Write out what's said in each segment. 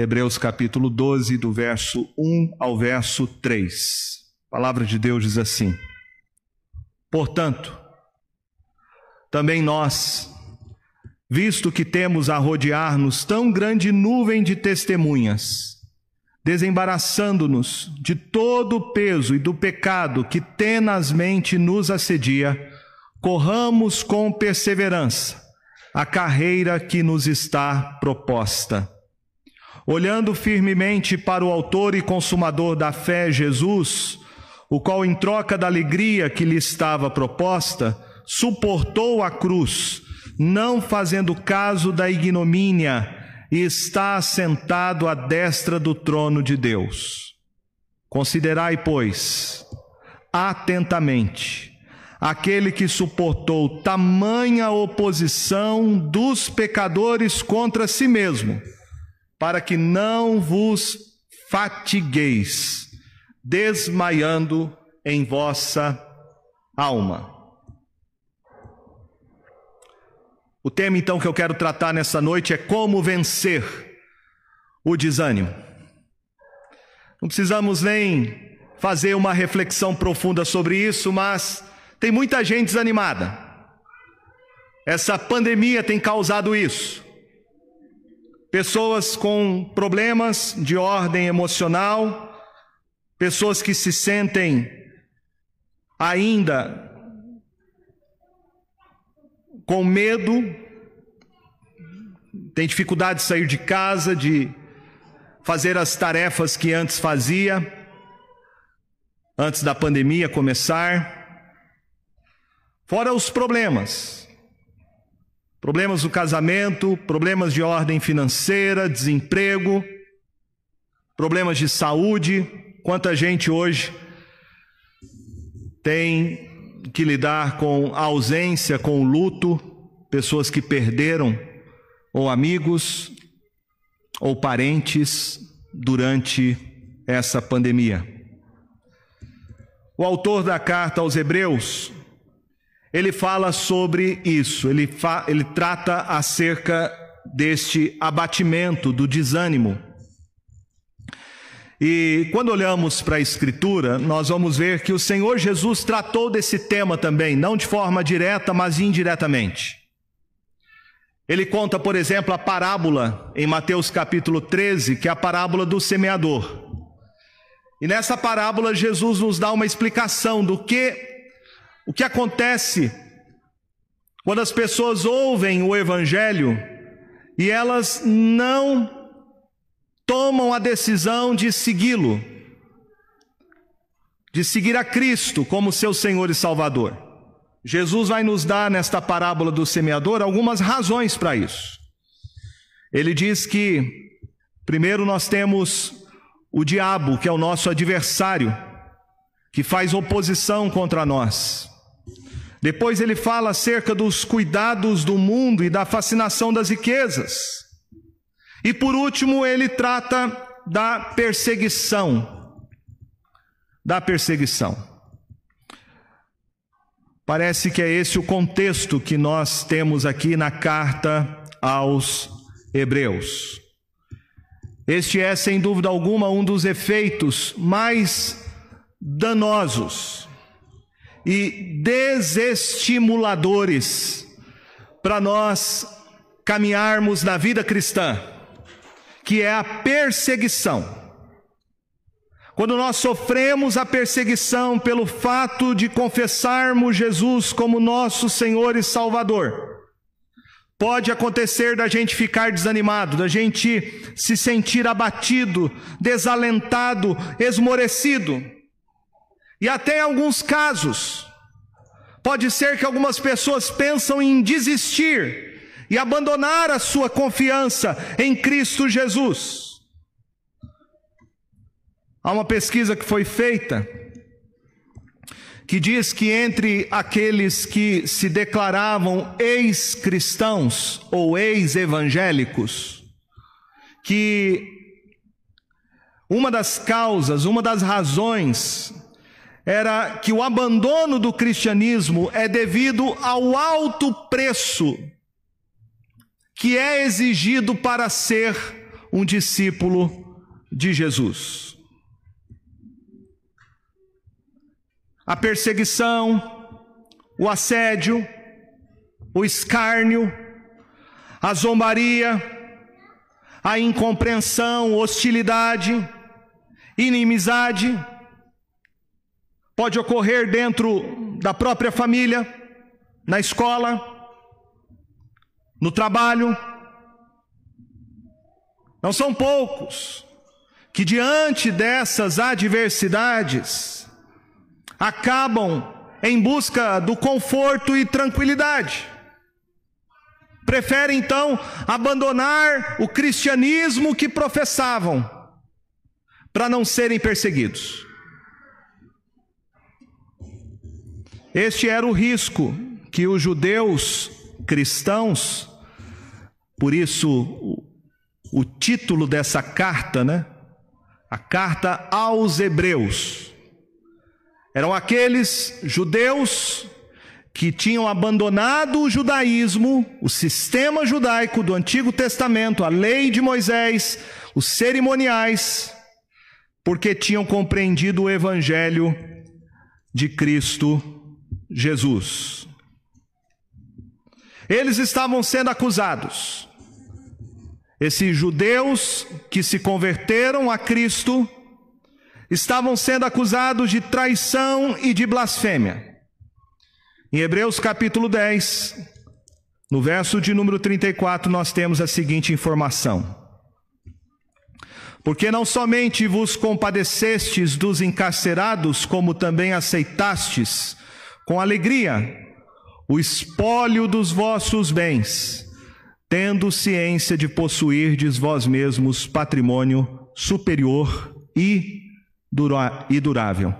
Hebreus capítulo 12, do verso 1 ao verso 3. A palavra de Deus diz assim: Portanto, também nós, visto que temos a rodear-nos tão grande nuvem de testemunhas, desembaraçando-nos de todo o peso e do pecado que tenazmente nos assedia, corramos com perseverança a carreira que nos está proposta olhando firmemente para o Autor e Consumador da fé, Jesus, o qual, em troca da alegria que lhe estava proposta, suportou a cruz, não fazendo caso da ignomínia, e está assentado à destra do trono de Deus. Considerai, pois, atentamente aquele que suportou tamanha oposição dos pecadores contra si mesmo para que não vos fatigueis, desmaiando em vossa alma. O tema então que eu quero tratar nessa noite é como vencer o desânimo. Não precisamos nem fazer uma reflexão profunda sobre isso, mas tem muita gente desanimada. Essa pandemia tem causado isso pessoas com problemas de ordem emocional, pessoas que se sentem ainda com medo, tem dificuldade de sair de casa, de fazer as tarefas que antes fazia, antes da pandemia começar. Fora os problemas Problemas do casamento, problemas de ordem financeira, desemprego, problemas de saúde. Quanta gente hoje tem que lidar com a ausência, com o luto, pessoas que perderam ou amigos ou parentes durante essa pandemia. O autor da carta aos Hebreus ele fala sobre isso, ele, fa, ele trata acerca deste abatimento, do desânimo. E quando olhamos para a Escritura, nós vamos ver que o Senhor Jesus tratou desse tema também, não de forma direta, mas indiretamente. Ele conta, por exemplo, a parábola em Mateus capítulo 13, que é a parábola do semeador. E nessa parábola, Jesus nos dá uma explicação do que o que acontece quando as pessoas ouvem o Evangelho e elas não tomam a decisão de segui-lo, de seguir a Cristo como seu Senhor e Salvador? Jesus vai nos dar nesta parábola do semeador algumas razões para isso. Ele diz que, primeiro, nós temos o diabo, que é o nosso adversário, que faz oposição contra nós. Depois ele fala acerca dos cuidados do mundo e da fascinação das riquezas. E por último, ele trata da perseguição. Da perseguição. Parece que é esse o contexto que nós temos aqui na carta aos Hebreus. Este é, sem dúvida alguma, um dos efeitos mais danosos e desestimuladores para nós caminharmos na vida cristã, que é a perseguição. Quando nós sofremos a perseguição pelo fato de confessarmos Jesus como nosso Senhor e Salvador, pode acontecer da gente ficar desanimado, da gente se sentir abatido, desalentado, esmorecido. E até em alguns casos, pode ser que algumas pessoas pensam em desistir e abandonar a sua confiança em Cristo Jesus. Há uma pesquisa que foi feita que diz que entre aqueles que se declaravam ex-cristãos ou ex-evangélicos, que uma das causas, uma das razões era que o abandono do cristianismo é devido ao alto preço que é exigido para ser um discípulo de Jesus. A perseguição, o assédio, o escárnio, a zombaria, a incompreensão, hostilidade, inimizade, pode ocorrer dentro da própria família, na escola, no trabalho. Não são poucos que, diante dessas adversidades, acabam em busca do conforto e tranquilidade. Preferem então abandonar o cristianismo que professavam para não serem perseguidos. Este era o risco que os judeus cristãos, por isso o, título dessa carta, né? A carta aos Hebreus. Eram aqueles judeus que tinham abandonado o judaísmo, o sistema judaico do Antigo Testamento, a lei de Moisés, os cerimoniais, porque tinham compreendido o evangelho de Cristo Jesus. Eles estavam sendo acusados. Esses judeus que se converteram a Cristo estavam sendo acusados de traição e de blasfêmia. Em Hebreus capítulo 10, no verso de número 34, nós temos a seguinte informação: Porque não somente vos compadecestes dos encarcerados, como também aceitastes com alegria o espólio dos vossos bens, tendo ciência de possuirdes vós mesmos patrimônio superior e durável.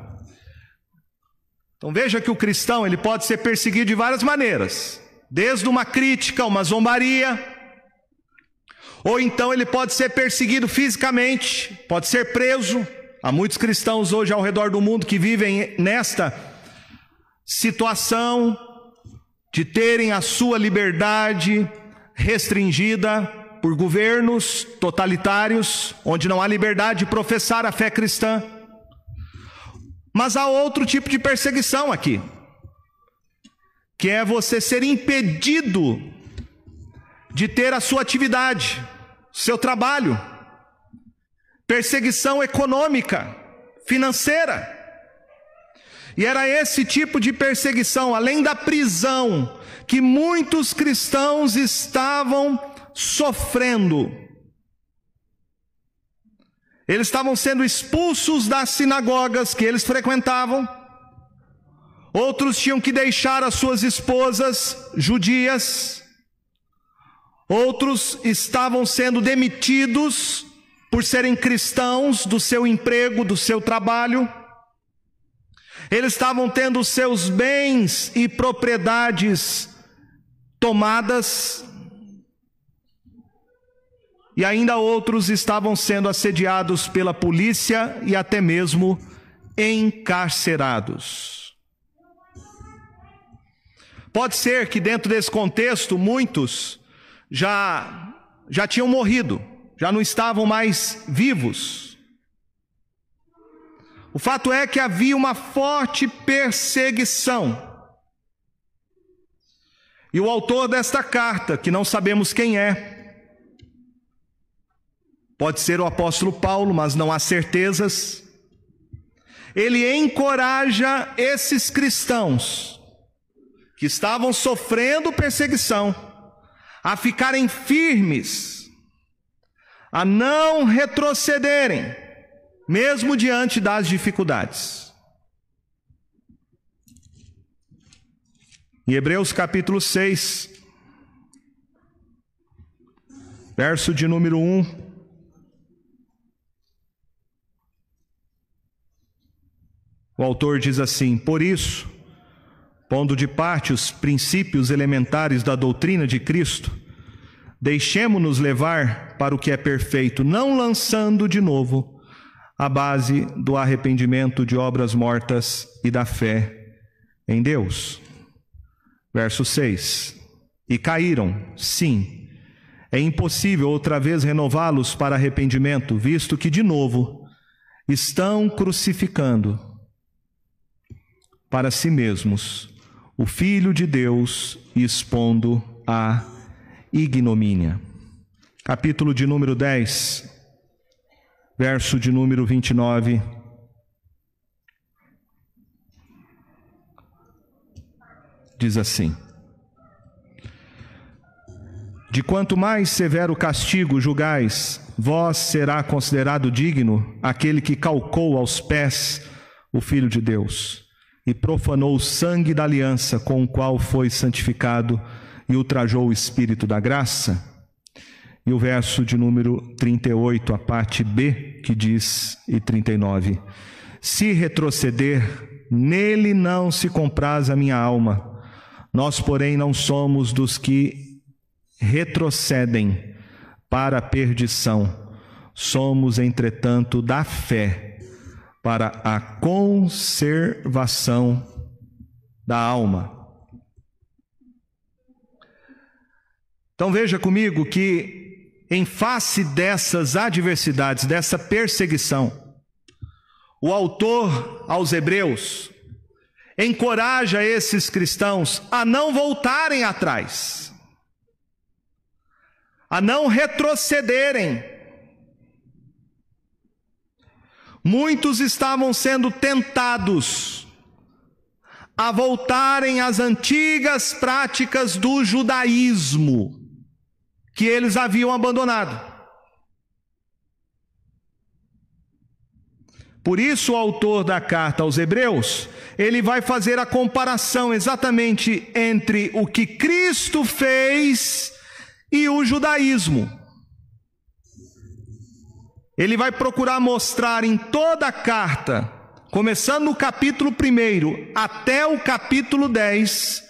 Então veja que o cristão ele pode ser perseguido de várias maneiras, desde uma crítica, uma zombaria, ou então ele pode ser perseguido fisicamente, pode ser preso. Há muitos cristãos hoje ao redor do mundo que vivem nesta situação de terem a sua liberdade restringida por governos totalitários, onde não há liberdade de professar a fé cristã. Mas há outro tipo de perseguição aqui, que é você ser impedido de ter a sua atividade, seu trabalho, perseguição econômica, financeira. E era esse tipo de perseguição, além da prisão, que muitos cristãos estavam sofrendo eles estavam sendo expulsos das sinagogas que eles frequentavam. Outros tinham que deixar as suas esposas judias. Outros estavam sendo demitidos por serem cristãos do seu emprego, do seu trabalho. Eles estavam tendo seus bens e propriedades tomadas e ainda outros estavam sendo assediados pela polícia e até mesmo encarcerados. Pode ser que dentro desse contexto muitos já já tinham morrido, já não estavam mais vivos. O fato é que havia uma forte perseguição. E o autor desta carta, que não sabemos quem é, Pode ser o apóstolo Paulo, mas não há certezas. Ele encoraja esses cristãos que estavam sofrendo perseguição a ficarem firmes, a não retrocederem, mesmo diante das dificuldades. Em Hebreus capítulo 6, verso de número 1. O autor diz assim: Por isso, pondo de parte os princípios elementares da doutrina de Cristo, deixemo-nos levar para o que é perfeito, não lançando de novo a base do arrependimento de obras mortas e da fé em Deus. Verso 6: E caíram, sim, É impossível outra vez renová-los para arrependimento, visto que, de novo, estão crucificando para si mesmos o Filho de Deus e expondo a ignomínia. Capítulo de número 10, verso de número 29. Diz assim: De quanto mais severo castigo julgais, vós será considerado digno aquele que calcou aos pés o Filho de Deus e profanou o sangue da aliança com o qual foi santificado e ultrajou o Espírito da graça. E o verso de número 38, a parte B, que diz, e 39: Se retroceder, nele não se compraz a minha alma. Nós, porém, não somos dos que retrocedem para a perdição. Somos, entretanto, da fé para a conservação da alma. Então veja comigo que, em face dessas adversidades, dessa perseguição, o autor aos Hebreus encoraja esses cristãos a não voltarem atrás, a não retrocederem. Muitos estavam sendo tentados a voltarem às antigas práticas do judaísmo que eles haviam abandonado. Por isso, o autor da carta aos Hebreus, ele vai fazer a comparação exatamente entre o que Cristo fez e o judaísmo. Ele vai procurar mostrar em toda a carta, começando no capítulo 1 até o capítulo 10,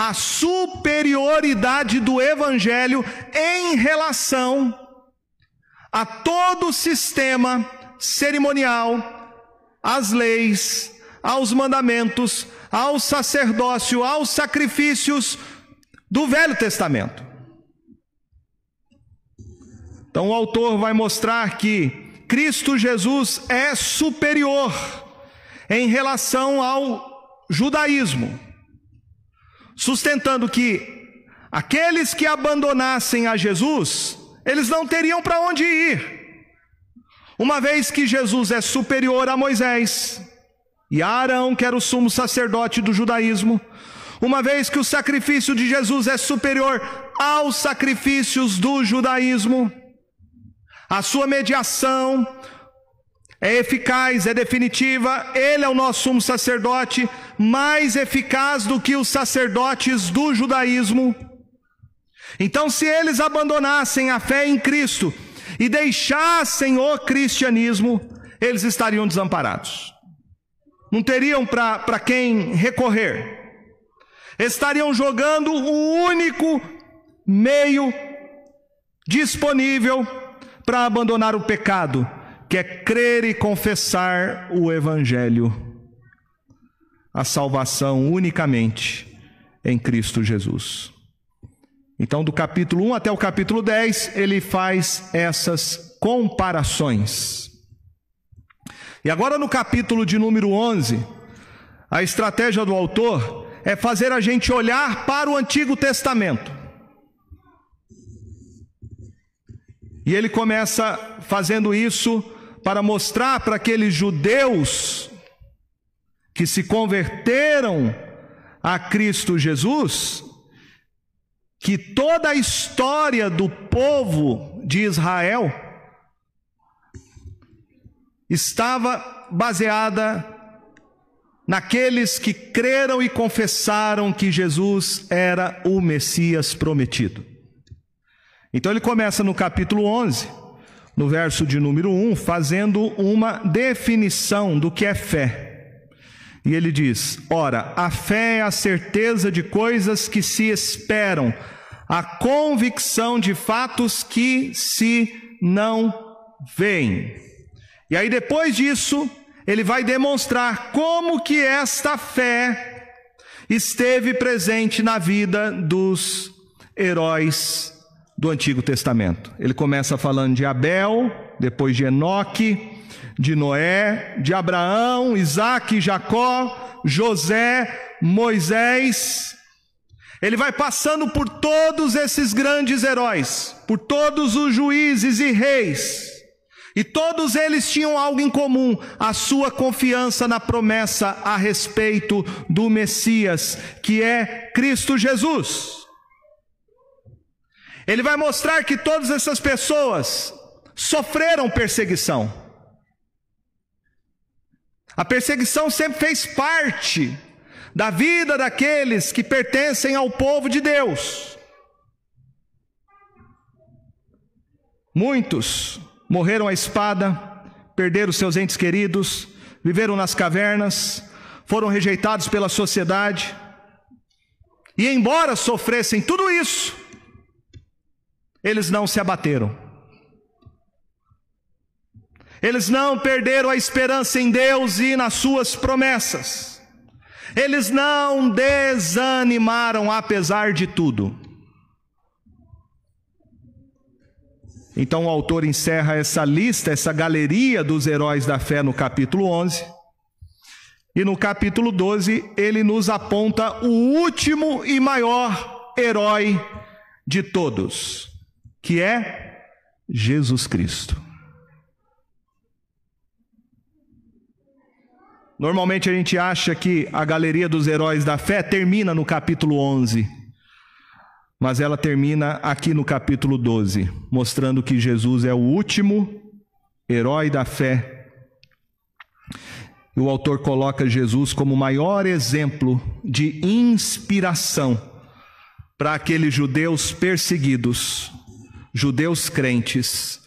a superioridade do Evangelho em relação a todo o sistema cerimonial, às leis, aos mandamentos, ao sacerdócio, aos sacrifícios do Velho Testamento. Então o autor vai mostrar que Cristo Jesus é superior em relação ao judaísmo sustentando que aqueles que abandonassem a Jesus, eles não teriam para onde ir. Uma vez que Jesus é superior a Moisés e a Arão, que era o sumo sacerdote do judaísmo, uma vez que o sacrifício de Jesus é superior aos sacrifícios do judaísmo, a sua mediação, é eficaz, é definitiva, ele é o nosso sumo sacerdote, mais eficaz do que os sacerdotes do judaísmo. Então, se eles abandonassem a fé em Cristo e deixassem o cristianismo, eles estariam desamparados. Não teriam para quem recorrer. Estariam jogando o único meio disponível para abandonar o pecado, que é crer e confessar o Evangelho, a salvação unicamente em Cristo Jesus. Então, do capítulo 1 até o capítulo 10, ele faz essas comparações. E agora, no capítulo de número 11, a estratégia do autor é fazer a gente olhar para o Antigo Testamento. E ele começa fazendo isso para mostrar para aqueles judeus que se converteram a Cristo Jesus que toda a história do povo de Israel estava baseada naqueles que creram e confessaram que Jesus era o Messias prometido. Então ele começa no capítulo 11, no verso de número 1, fazendo uma definição do que é fé. E ele diz: Ora, a fé é a certeza de coisas que se esperam, a convicção de fatos que se não veem. E aí depois disso, ele vai demonstrar como que esta fé esteve presente na vida dos heróis do Antigo Testamento. Ele começa falando de Abel, depois de Enoque, de Noé, de Abraão, Isaac, Jacó, José, Moisés. Ele vai passando por todos esses grandes heróis, por todos os juízes e reis. E todos eles tinham algo em comum: a sua confiança na promessa a respeito do Messias, que é Cristo Jesus. Ele vai mostrar que todas essas pessoas sofreram perseguição. A perseguição sempre fez parte da vida daqueles que pertencem ao povo de Deus. Muitos morreram à espada, perderam seus entes queridos, viveram nas cavernas, foram rejeitados pela sociedade. E embora sofressem tudo isso, eles não se abateram. Eles não perderam a esperança em Deus e nas suas promessas. Eles não desanimaram apesar de tudo. Então o autor encerra essa lista, essa galeria dos heróis da fé no capítulo 11. E no capítulo 12, ele nos aponta o último e maior herói de todos que é Jesus Cristo. Normalmente a gente acha que a galeria dos heróis da fé termina no capítulo 11, mas ela termina aqui no capítulo 12, mostrando que Jesus é o último herói da fé. O autor coloca Jesus como o maior exemplo de inspiração para aqueles judeus perseguidos judeus crentes,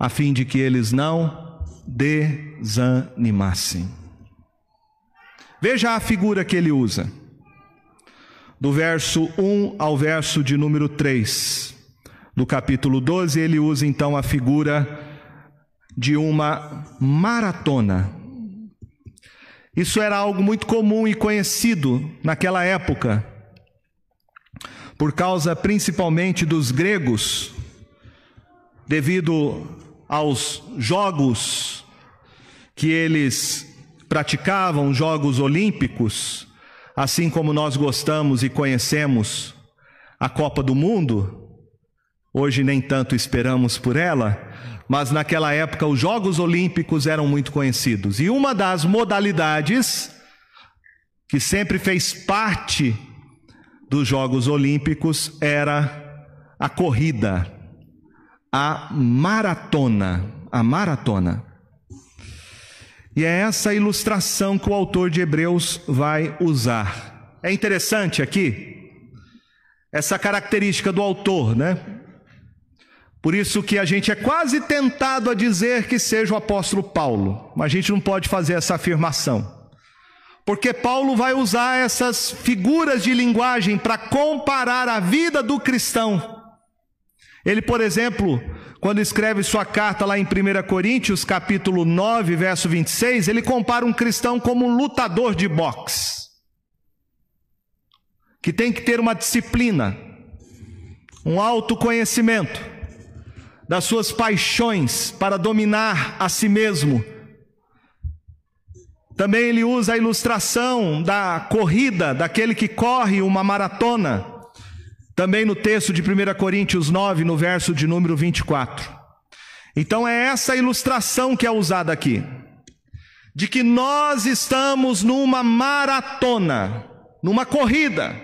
a fim de que eles não desanimassem. Veja a figura que ele usa, do verso 1 ao verso de número 3 do capítulo 12, ele usa então a figura de uma maratona. Isso era algo muito comum e conhecido naquela época por causa principalmente dos gregos, devido aos jogos que eles praticavam, jogos olímpicos, assim como nós gostamos e conhecemos a Copa do Mundo, hoje nem tanto esperamos por ela, mas naquela época os Jogos Olímpicos eram muito conhecidos. E uma das modalidades que sempre fez parte dos Jogos Olímpicos era a corrida, a maratona, a maratona. E é essa ilustração que o autor de Hebreus vai usar. É interessante aqui essa característica do autor, né? Por isso que a gente é quase tentado a dizer que seja o apóstolo Paulo, mas a gente não pode fazer essa afirmação. Porque Paulo vai usar essas figuras de linguagem para comparar a vida do cristão. Ele, por exemplo, quando escreve sua carta lá em 1 Coríntios, capítulo 9, verso 26, ele compara um cristão como um lutador de boxe, que tem que ter uma disciplina, um autoconhecimento das suas paixões para dominar a si mesmo também ele usa a ilustração da corrida, daquele que corre uma maratona. Também no texto de 1 Coríntios 9, no verso de número 24. Então é essa ilustração que é usada aqui. De que nós estamos numa maratona, numa corrida.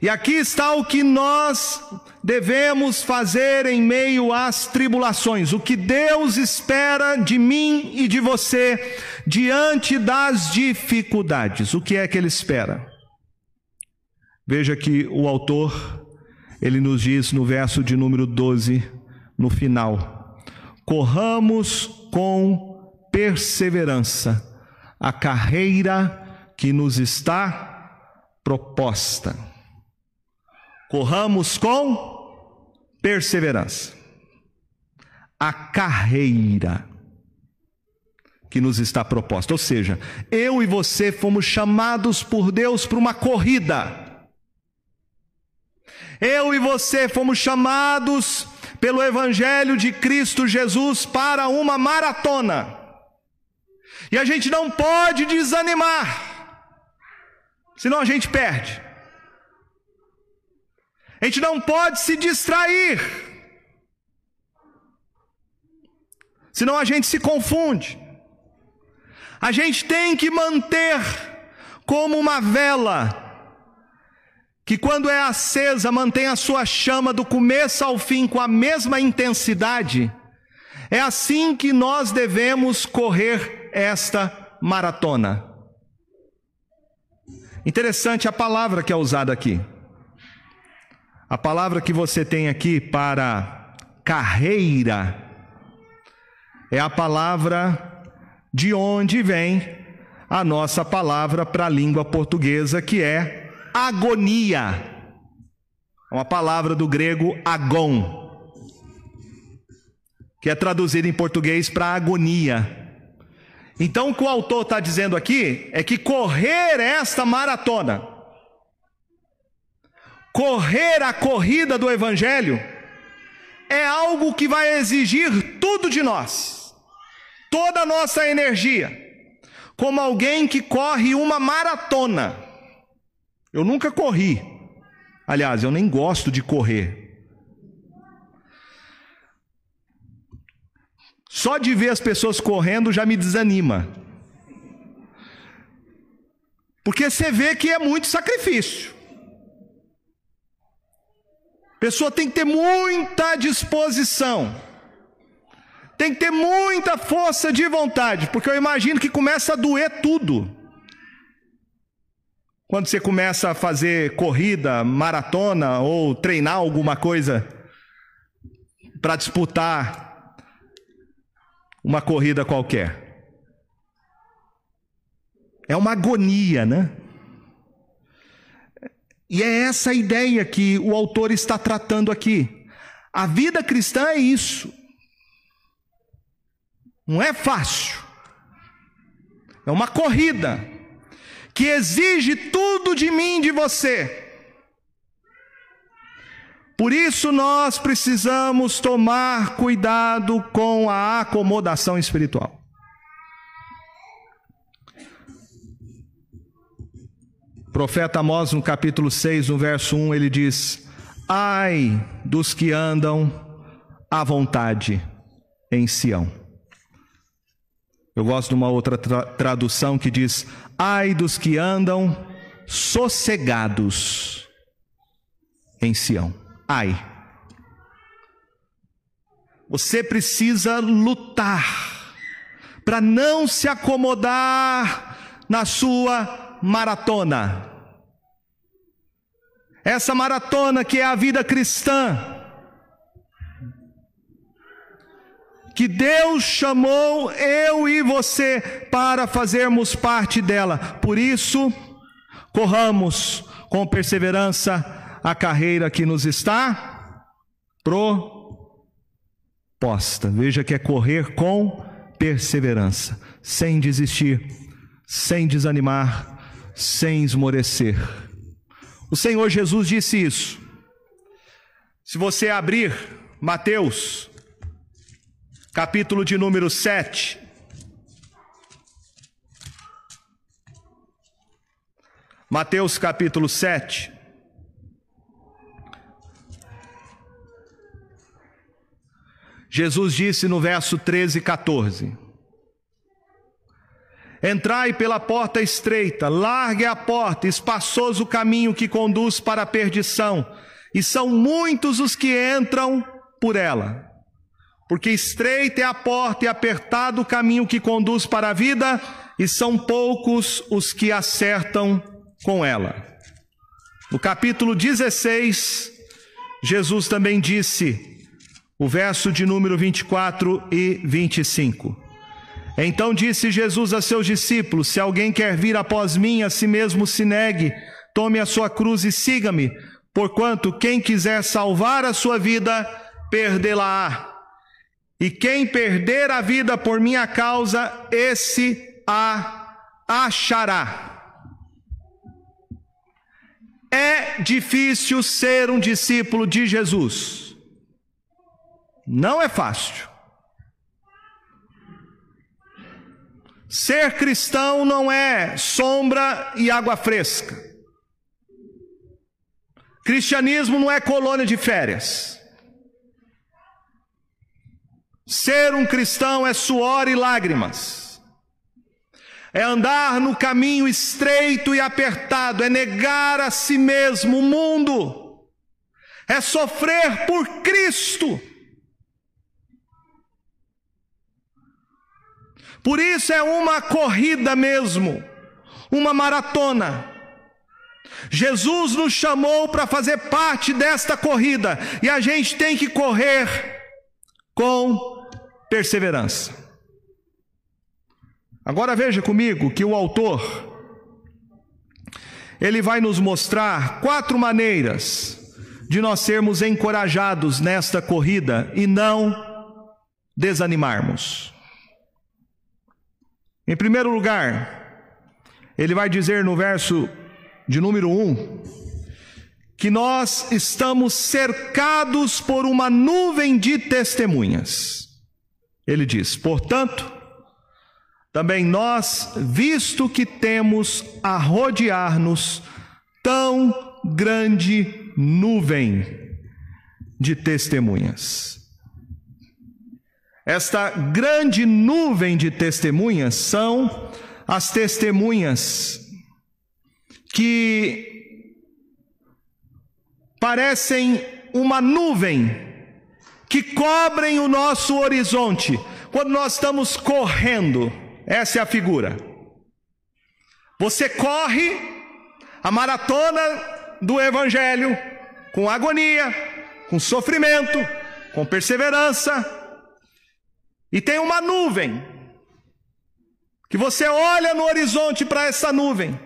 E aqui está o que nós devemos fazer em meio às tribulações, o que Deus espera de mim e de você diante das dificuldades. O que é que Ele espera? Veja que o autor, ele nos diz no verso de número 12, no final: corramos com perseverança a carreira que nos está proposta. Corramos com perseverança. A carreira que nos está proposta. Ou seja, eu e você fomos chamados por Deus para uma corrida. Eu e você fomos chamados pelo Evangelho de Cristo Jesus para uma maratona. E a gente não pode desanimar, senão a gente perde. A gente não pode se distrair, senão a gente se confunde. A gente tem que manter como uma vela que quando é acesa mantém a sua chama do começo ao fim com a mesma intensidade. É assim que nós devemos correr esta maratona. Interessante a palavra que é usada aqui. A palavra que você tem aqui para carreira é a palavra de onde vem a nossa palavra para a língua portuguesa, que é agonia. É uma palavra do grego agon, que é traduzida em português para agonia. Então, o que o autor está dizendo aqui é que correr esta maratona, correr a corrida do Evangelho, é algo que vai exigir tudo de nós, toda a nossa energia, como alguém que corre uma maratona. Eu nunca corri, aliás, eu nem gosto de correr. Só de ver as pessoas correndo já me desanima. Porque você vê que é muito sacrifício. A pessoa tem que ter muita disposição. Tem que ter muita força de vontade, porque eu imagino que começa a doer tudo. Quando você começa a fazer corrida, maratona ou treinar alguma coisa para disputar uma corrida qualquer. É uma agonia, né? E é essa ideia que o autor está tratando aqui. A vida cristã é isso. Não é fácil. É uma corrida que exige tudo de mim, de você. Por isso nós precisamos tomar cuidado com a acomodação espiritual. O profeta Amós, no capítulo 6, no verso 1, ele diz: Ai dos que andam à vontade em Sião. Eu gosto de uma outra tra tradução que diz: Ai dos que andam sossegados em Sião. Ai. Você precisa lutar para não se acomodar na sua maratona. Essa maratona que é a vida cristã, que Deus chamou eu e você para fazermos parte dela. Por isso, corramos com perseverança a carreira que nos está proposta. Veja que é correr com perseverança, sem desistir, sem desanimar, sem esmorecer. O Senhor Jesus disse isso. Se você abrir Mateus, capítulo de número 7, Mateus capítulo 7. Jesus disse no verso 13 e 14: Entrai pela porta estreita, largue a porta, espaçoso o caminho que conduz para a perdição, e são muitos os que entram por ela. Porque estreita é a porta e apertado o caminho que conduz para a vida, e são poucos os que acertam com ela. No capítulo 16, Jesus também disse: o verso de número 24 e 25. Então disse Jesus a seus discípulos: Se alguém quer vir após mim, a si mesmo se negue, tome a sua cruz e siga-me, porquanto quem quiser salvar a sua vida, perdê-la-á. E quem perder a vida por minha causa, esse a achará. É difícil ser um discípulo de Jesus. Não é fácil. Ser cristão não é sombra e água fresca. Cristianismo não é colônia de férias. Ser um cristão é suor e lágrimas. É andar no caminho estreito e apertado, é negar a si mesmo o mundo. É sofrer por Cristo. Por isso é uma corrida mesmo, uma maratona. Jesus nos chamou para fazer parte desta corrida e a gente tem que correr com perseverança. Agora veja comigo que o autor ele vai nos mostrar quatro maneiras de nós sermos encorajados nesta corrida e não desanimarmos. Em primeiro lugar, ele vai dizer no verso de número 1 que nós estamos cercados por uma nuvem de testemunhas. Ele diz: portanto, também nós, visto que temos a rodear-nos tão grande nuvem de testemunhas. Esta grande nuvem de testemunhas são as testemunhas que parecem uma nuvem que cobrem o nosso horizonte quando nós estamos correndo. Essa é a figura. Você corre a maratona do Evangelho com agonia, com sofrimento, com perseverança e tem uma nuvem, que você olha no horizonte para essa nuvem,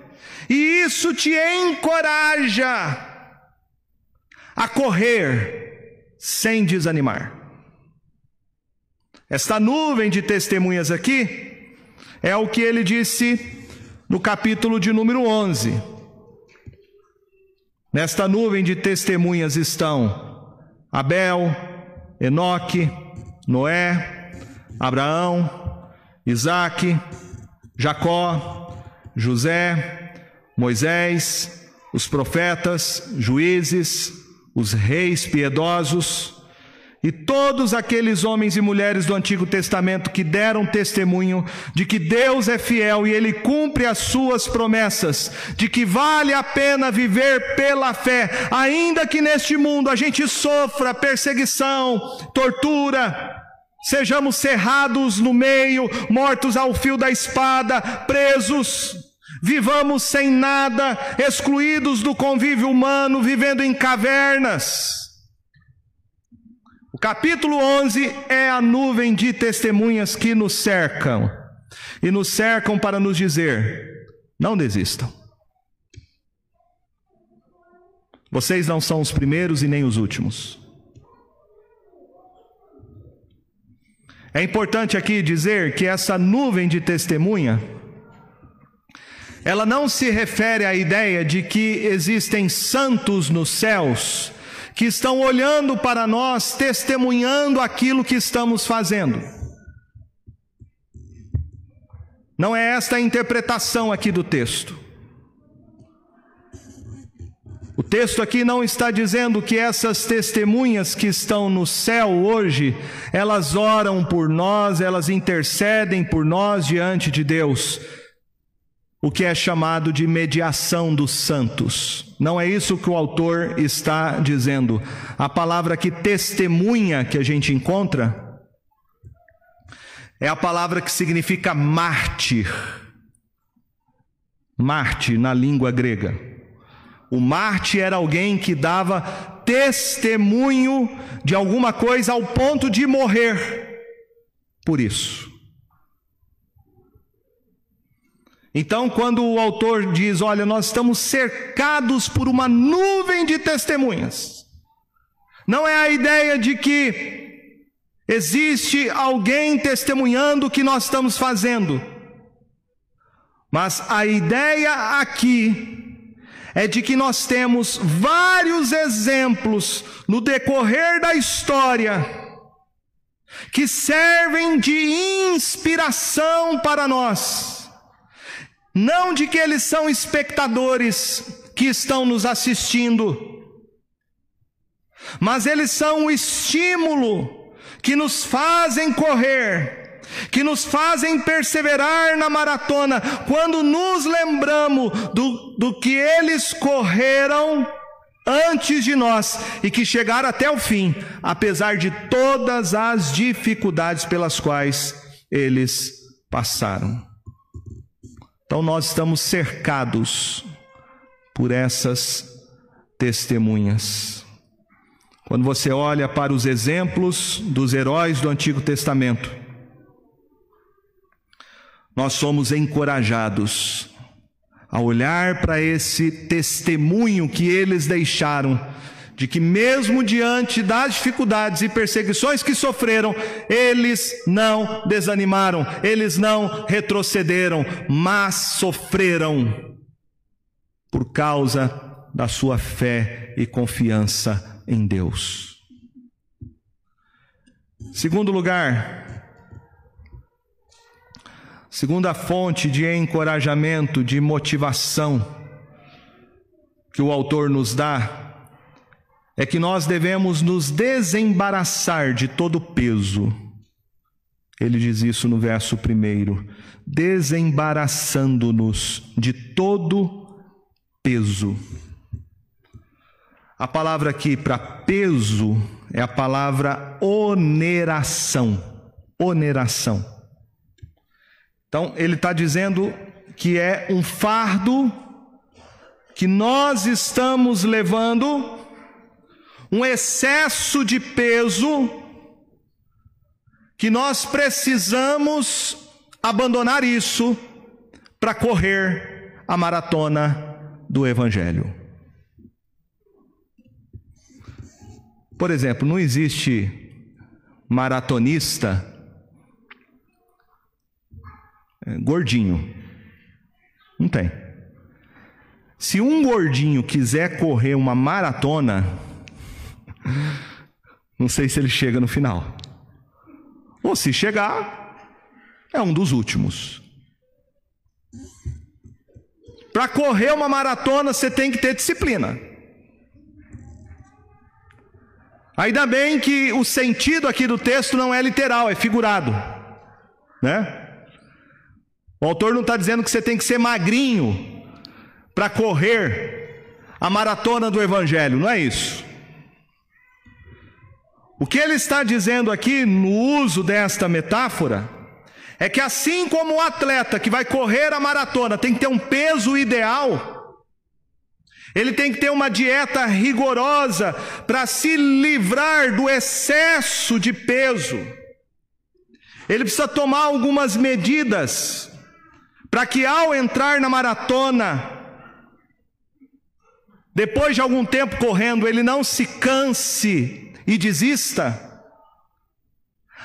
e isso te encoraja a correr sem desanimar. Esta nuvem de testemunhas aqui é o que ele disse no capítulo de número 11. Nesta nuvem de testemunhas estão Abel, Enoque, Noé, Abraão, Isaac, Jacó, José, Moisés, os profetas, juízes, os reis piedosos e todos aqueles homens e mulheres do Antigo Testamento que deram testemunho de que Deus é fiel e Ele cumpre as suas promessas, de que vale a pena viver pela fé, ainda que neste mundo a gente sofra perseguição, tortura, sejamos cerrados no meio, mortos ao fio da espada, presos, vivamos sem nada, excluídos do convívio humano, vivendo em cavernas. O capítulo 11 é a nuvem de testemunhas que nos cercam, e nos cercam para nos dizer: não desistam. Vocês não são os primeiros e nem os últimos. É importante aqui dizer que essa nuvem de testemunha, ela não se refere à ideia de que existem santos nos céus que estão olhando para nós, testemunhando aquilo que estamos fazendo. Não é esta a interpretação aqui do texto. O texto aqui não está dizendo que essas testemunhas que estão no céu hoje, elas oram por nós, elas intercedem por nós diante de Deus. O que é chamado de mediação dos santos. Não é isso que o autor está dizendo. A palavra que testemunha que a gente encontra é a palavra que significa mártir. Mártir na língua grega. O Marte era alguém que dava testemunho de alguma coisa ao ponto de morrer por isso. Então, quando o autor diz: Olha, nós estamos cercados por uma nuvem de testemunhas, não é a ideia de que existe alguém testemunhando o que nós estamos fazendo, mas a ideia aqui é de que nós temos vários exemplos no decorrer da história que servem de inspiração para nós. Não de que eles são espectadores que estão nos assistindo, mas eles são o estímulo que nos fazem correr que nos fazem perseverar na maratona, quando nos lembramos do, do que eles correram antes de nós e que chegaram até o fim, apesar de todas as dificuldades pelas quais eles passaram. Então nós estamos cercados por essas testemunhas. Quando você olha para os exemplos dos heróis do Antigo Testamento, nós somos encorajados a olhar para esse testemunho que eles deixaram, de que, mesmo diante das dificuldades e perseguições que sofreram, eles não desanimaram, eles não retrocederam, mas sofreram por causa da sua fé e confiança em Deus. Segundo lugar, Segunda fonte de encorajamento, de motivação que o autor nos dá é que nós devemos nos desembaraçar de todo peso. Ele diz isso no verso primeiro, desembaraçando-nos de todo peso. A palavra aqui para peso é a palavra oneração. Oneração. Então, ele está dizendo que é um fardo que nós estamos levando, um excesso de peso, que nós precisamos abandonar isso para correr a maratona do Evangelho. Por exemplo, não existe maratonista é, gordinho. Não tem. Se um gordinho quiser correr uma maratona, não sei se ele chega no final. Ou se chegar, é um dos últimos. Para correr uma maratona, você tem que ter disciplina. Ainda bem que o sentido aqui do texto não é literal, é figurado, né? O autor não está dizendo que você tem que ser magrinho para correr a maratona do Evangelho, não é isso. O que ele está dizendo aqui no uso desta metáfora é que assim como o atleta que vai correr a maratona tem que ter um peso ideal, ele tem que ter uma dieta rigorosa para se livrar do excesso de peso. Ele precisa tomar algumas medidas para que ao entrar na maratona, depois de algum tempo correndo, ele não se canse e desista.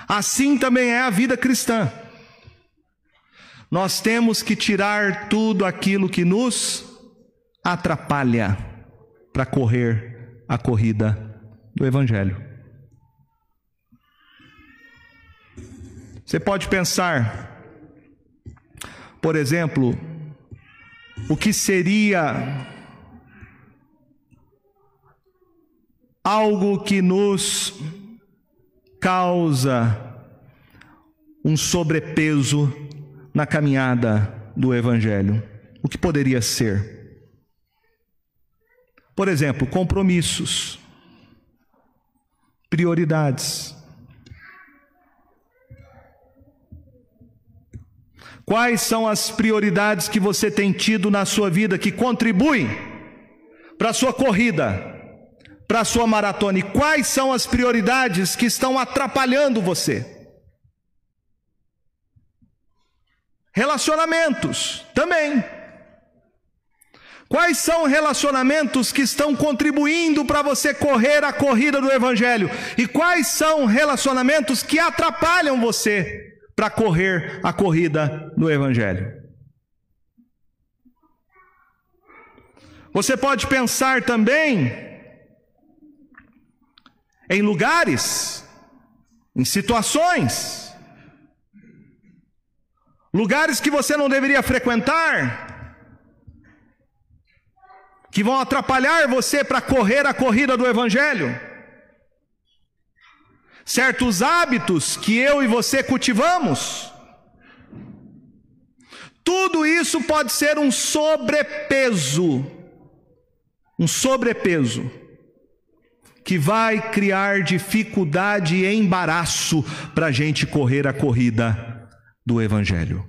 Assim também é a vida cristã. Nós temos que tirar tudo aquilo que nos atrapalha para correr a corrida do Evangelho. Você pode pensar, por exemplo, o que seria algo que nos causa um sobrepeso na caminhada do Evangelho. O que poderia ser? Por exemplo, compromissos, prioridades. Quais são as prioridades que você tem tido na sua vida que contribuem para a sua corrida, para a sua maratona? E quais são as prioridades que estão atrapalhando você? Relacionamentos também. Quais são relacionamentos que estão contribuindo para você correr a corrida do Evangelho? E quais são relacionamentos que atrapalham você para correr a corrida no Evangelho. Você pode pensar também em lugares, em situações, lugares que você não deveria frequentar, que vão atrapalhar você para correr a corrida do Evangelho. Certos hábitos que eu e você cultivamos, tudo isso pode ser um sobrepeso, um sobrepeso, que vai criar dificuldade e embaraço para a gente correr a corrida do Evangelho.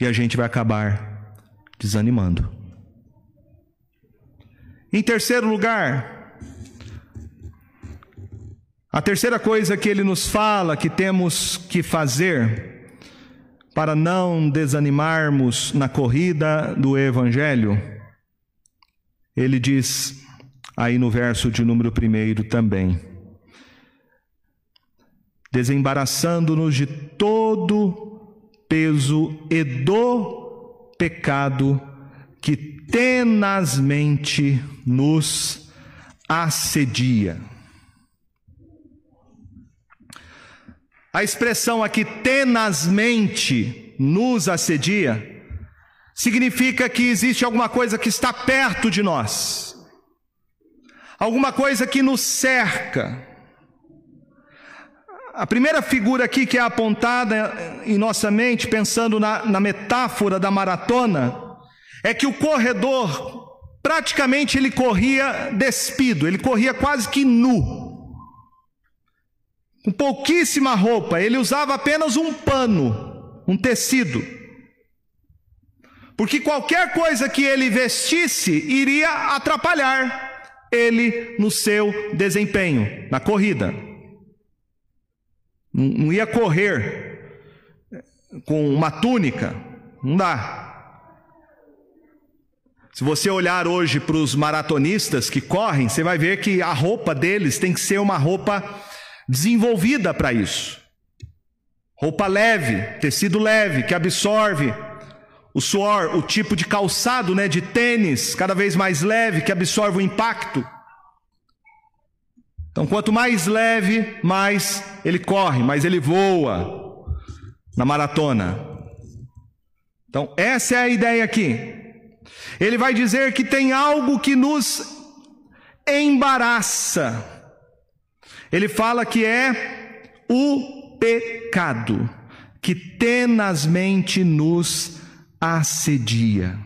E a gente vai acabar desanimando. Em terceiro lugar, a terceira coisa que ele nos fala que temos que fazer para não desanimarmos na corrida do Evangelho, ele diz aí no verso de número primeiro também, desembaraçando-nos de todo peso e do pecado que tenazmente nos assedia. A expressão aqui tenazmente nos assedia significa que existe alguma coisa que está perto de nós, alguma coisa que nos cerca. A primeira figura aqui que é apontada em nossa mente, pensando na, na metáfora da maratona, é que o corredor praticamente ele corria despido, ele corria quase que nu com pouquíssima roupa, ele usava apenas um pano, um tecido. Porque qualquer coisa que ele vestisse iria atrapalhar ele no seu desempenho, na corrida. Não ia correr com uma túnica, não dá. Se você olhar hoje para os maratonistas que correm, você vai ver que a roupa deles tem que ser uma roupa desenvolvida para isso. Roupa leve, tecido leve, que absorve o suor, o tipo de calçado, né, de tênis, cada vez mais leve, que absorve o impacto. Então, quanto mais leve, mais ele corre, mais ele voa na maratona. Então, essa é a ideia aqui. Ele vai dizer que tem algo que nos embaraça ele fala que é o pecado que tenazmente nos assedia.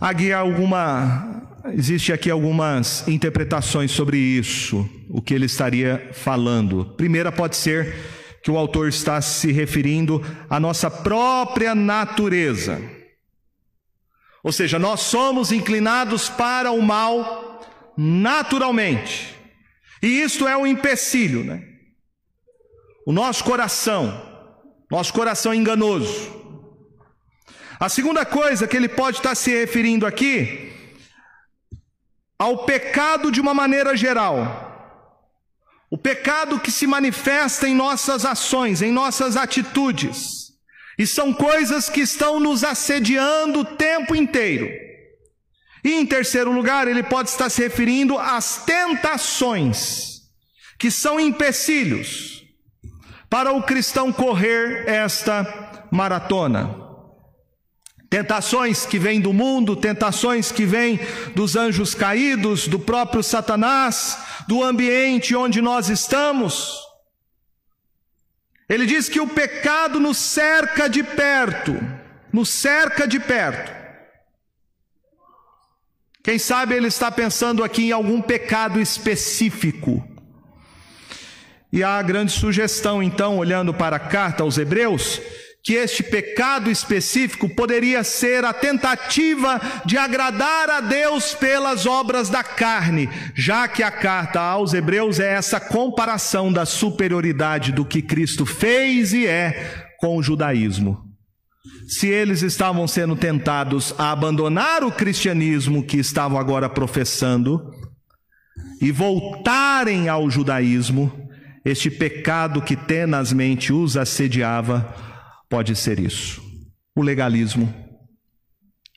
Aqui alguma existe aqui algumas interpretações sobre isso, o que ele estaria falando. Primeira pode ser que o autor está se referindo à nossa própria natureza. Ou seja, nós somos inclinados para o mal naturalmente. E isto é um empecilho, né? O nosso coração, nosso coração é enganoso. A segunda coisa que ele pode estar se referindo aqui ao pecado de uma maneira geral. O pecado que se manifesta em nossas ações, em nossas atitudes. E são coisas que estão nos assediando o tempo inteiro. E em terceiro lugar, ele pode estar se referindo às tentações, que são empecilhos para o cristão correr esta maratona. Tentações que vêm do mundo, tentações que vêm dos anjos caídos, do próprio Satanás, do ambiente onde nós estamos. Ele diz que o pecado nos cerca de perto, nos cerca de perto. Quem sabe ele está pensando aqui em algum pecado específico. E há a grande sugestão, então, olhando para a carta aos Hebreus, que este pecado específico poderia ser a tentativa de agradar a Deus pelas obras da carne, já que a carta aos Hebreus é essa comparação da superioridade do que Cristo fez e é com o judaísmo. Se eles estavam sendo tentados a abandonar o cristianismo que estavam agora professando e voltarem ao judaísmo, este pecado que tenazmente os assediava pode ser isso: o legalismo,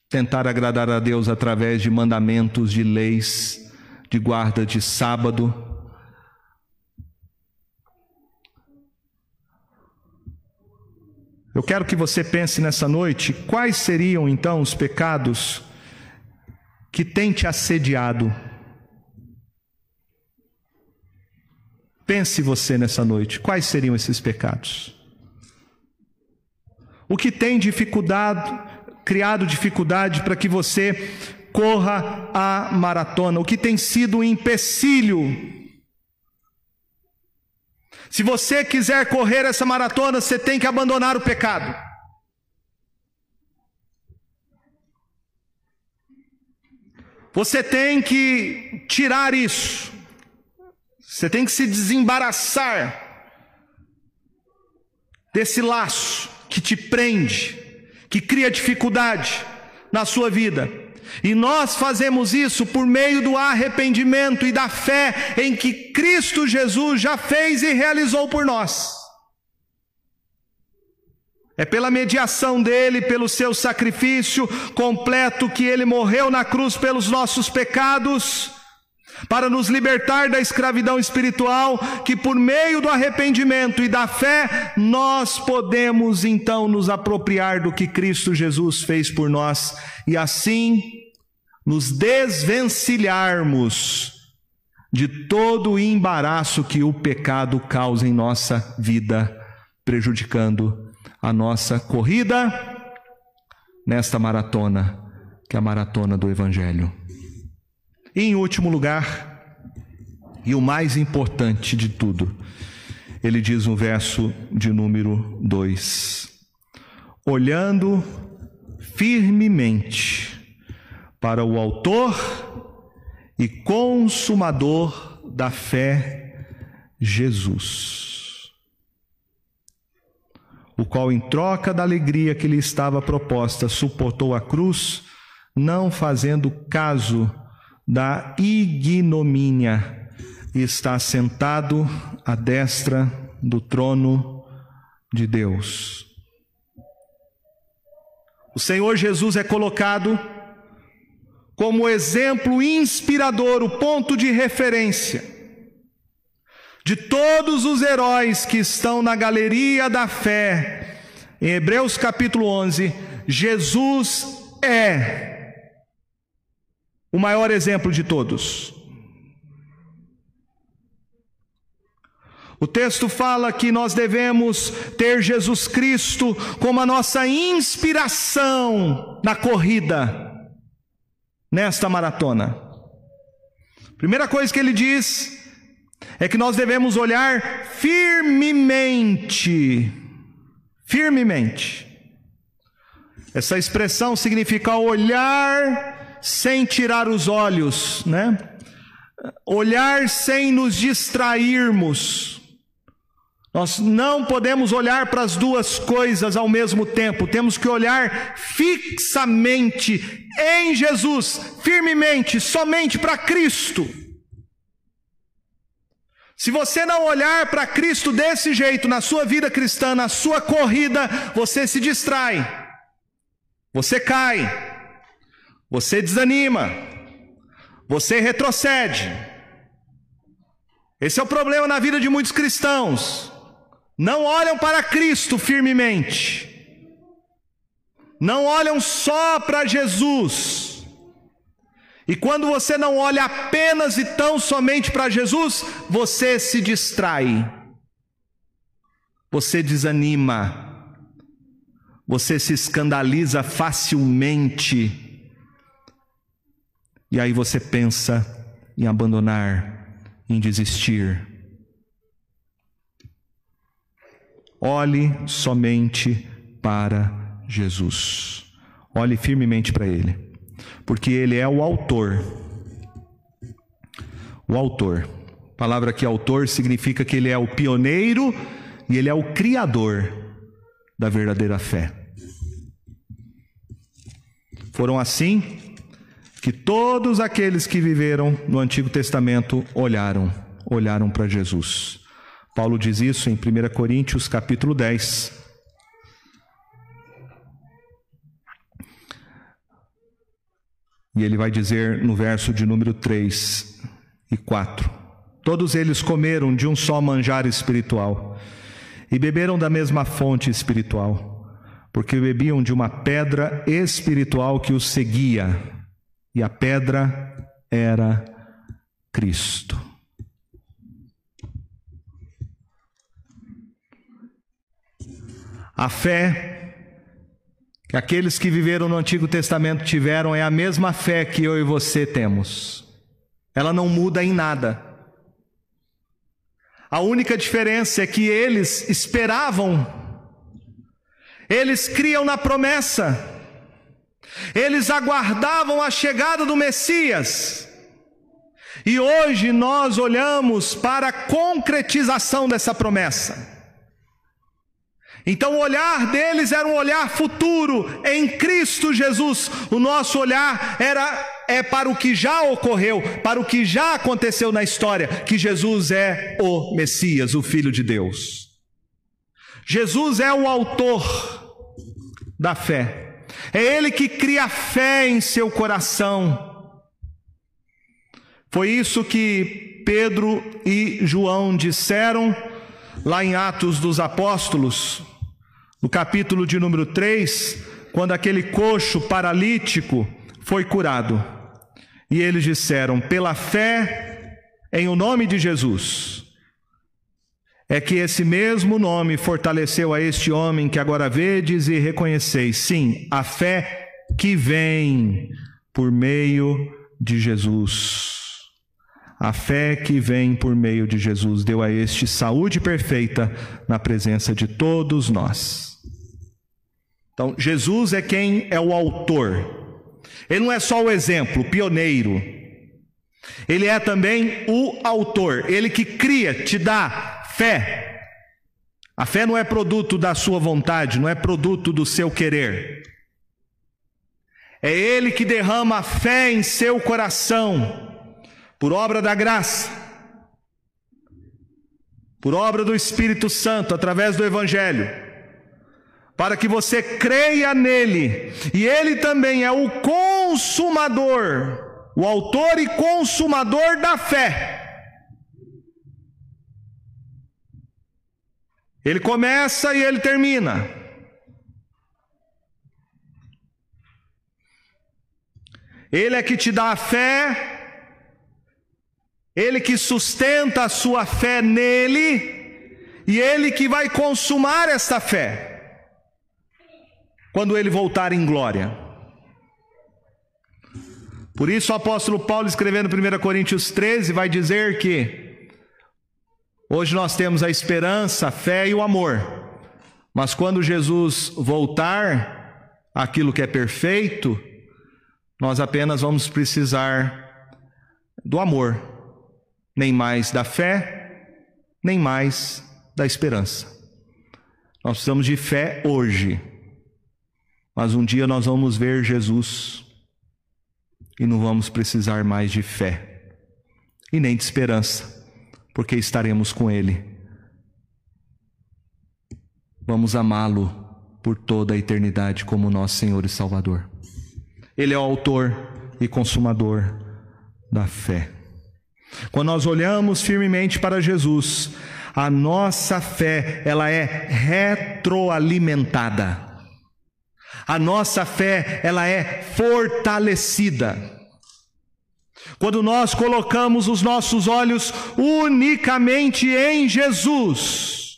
tentar agradar a Deus através de mandamentos, de leis, de guarda de sábado. Eu quero que você pense nessa noite quais seriam então os pecados que têm te assediado. Pense você nessa noite, quais seriam esses pecados? O que tem dificuldade, criado dificuldade para que você corra a maratona? O que tem sido um empecilho? Se você quiser correr essa maratona, você tem que abandonar o pecado. Você tem que tirar isso. Você tem que se desembaraçar desse laço que te prende, que cria dificuldade na sua vida. E nós fazemos isso por meio do arrependimento e da fé em que Cristo Jesus já fez e realizou por nós. É pela mediação dele, pelo seu sacrifício completo que ele morreu na cruz pelos nossos pecados para nos libertar da escravidão espiritual, que por meio do arrependimento e da fé, nós podemos então nos apropriar do que Cristo Jesus fez por nós e assim nos desvencilharmos de todo o embaraço que o pecado causa em nossa vida, prejudicando a nossa corrida nesta maratona, que é a maratona do Evangelho. Em último lugar, e o mais importante de tudo, ele diz no verso de número 2: olhando firmemente para o Autor e Consumador da fé, Jesus, o qual, em troca da alegria que lhe estava proposta, suportou a cruz, não fazendo caso da ignomínia está sentado à destra do trono de Deus. O Senhor Jesus é colocado como exemplo inspirador, o ponto de referência de todos os heróis que estão na galeria da fé. Em Hebreus capítulo 11, Jesus é o maior exemplo de todos. O texto fala que nós devemos ter Jesus Cristo como a nossa inspiração na corrida, nesta maratona. Primeira coisa que ele diz é que nós devemos olhar firmemente, firmemente. Essa expressão significa olhar sem tirar os olhos, né? Olhar sem nos distrairmos. Nós não podemos olhar para as duas coisas ao mesmo tempo, temos que olhar fixamente em Jesus, firmemente, somente para Cristo. Se você não olhar para Cristo desse jeito na sua vida cristã, na sua corrida, você se distrai, você cai, você desanima, você retrocede. Esse é o problema na vida de muitos cristãos. Não olham para Cristo firmemente, não olham só para Jesus. E quando você não olha apenas e tão somente para Jesus, você se distrai, você desanima, você se escandaliza facilmente e aí você pensa em abandonar, em desistir. Olhe somente para Jesus. Olhe firmemente para Ele, porque Ele é o autor. O autor. A palavra aqui autor significa que Ele é o pioneiro e Ele é o criador da verdadeira fé. Foram assim que todos aqueles que viveram no Antigo Testamento olharam, olharam para Jesus. Paulo diz isso em 1 Coríntios capítulo 10. E ele vai dizer no verso de número 3 e 4: Todos eles comeram de um só manjar espiritual e beberam da mesma fonte espiritual, porque bebiam de uma pedra espiritual que os seguia, e a pedra era Cristo. A fé que aqueles que viveram no Antigo Testamento tiveram é a mesma fé que eu e você temos. Ela não muda em nada. A única diferença é que eles esperavam, eles criam na promessa, eles aguardavam a chegada do Messias. E hoje nós olhamos para a concretização dessa promessa. Então o olhar deles era um olhar futuro em Cristo Jesus. O nosso olhar era é para o que já ocorreu, para o que já aconteceu na história, que Jesus é o Messias, o filho de Deus. Jesus é o autor da fé. É ele que cria fé em seu coração. Foi isso que Pedro e João disseram lá em Atos dos Apóstolos, no capítulo de número 3, quando aquele coxo paralítico foi curado. E eles disseram: pela fé em o nome de Jesus, é que esse mesmo nome fortaleceu a este homem que agora vedes e reconheceis. Sim, a fé que vem por meio de Jesus. A fé que vem por meio de Jesus deu a este saúde perfeita na presença de todos nós. Então, Jesus é quem é o autor. Ele não é só o exemplo, o pioneiro. Ele é também o autor, ele que cria, te dá fé. A fé não é produto da sua vontade, não é produto do seu querer. É ele que derrama a fé em seu coração, por obra da graça, por obra do Espírito Santo, através do Evangelho para que você creia nele, e ele também é o consumador, o autor e consumador da fé. Ele começa e ele termina. Ele é que te dá a fé, ele que sustenta a sua fé nele, e ele que vai consumar esta fé quando ele voltar em glória. Por isso o apóstolo Paulo, escrevendo 1 Coríntios 13, vai dizer que hoje nós temos a esperança, a fé e o amor, mas quando Jesus voltar, aquilo que é perfeito, nós apenas vamos precisar do amor, nem mais da fé, nem mais da esperança. Nós precisamos de fé hoje. Mas um dia nós vamos ver Jesus e não vamos precisar mais de fé e nem de esperança, porque estaremos com Ele. Vamos amá-lo por toda a eternidade como nosso Senhor e Salvador. Ele é o autor e consumador da fé. Quando nós olhamos firmemente para Jesus, a nossa fé, ela é retroalimentada. A nossa fé, ela é fortalecida. Quando nós colocamos os nossos olhos unicamente em Jesus.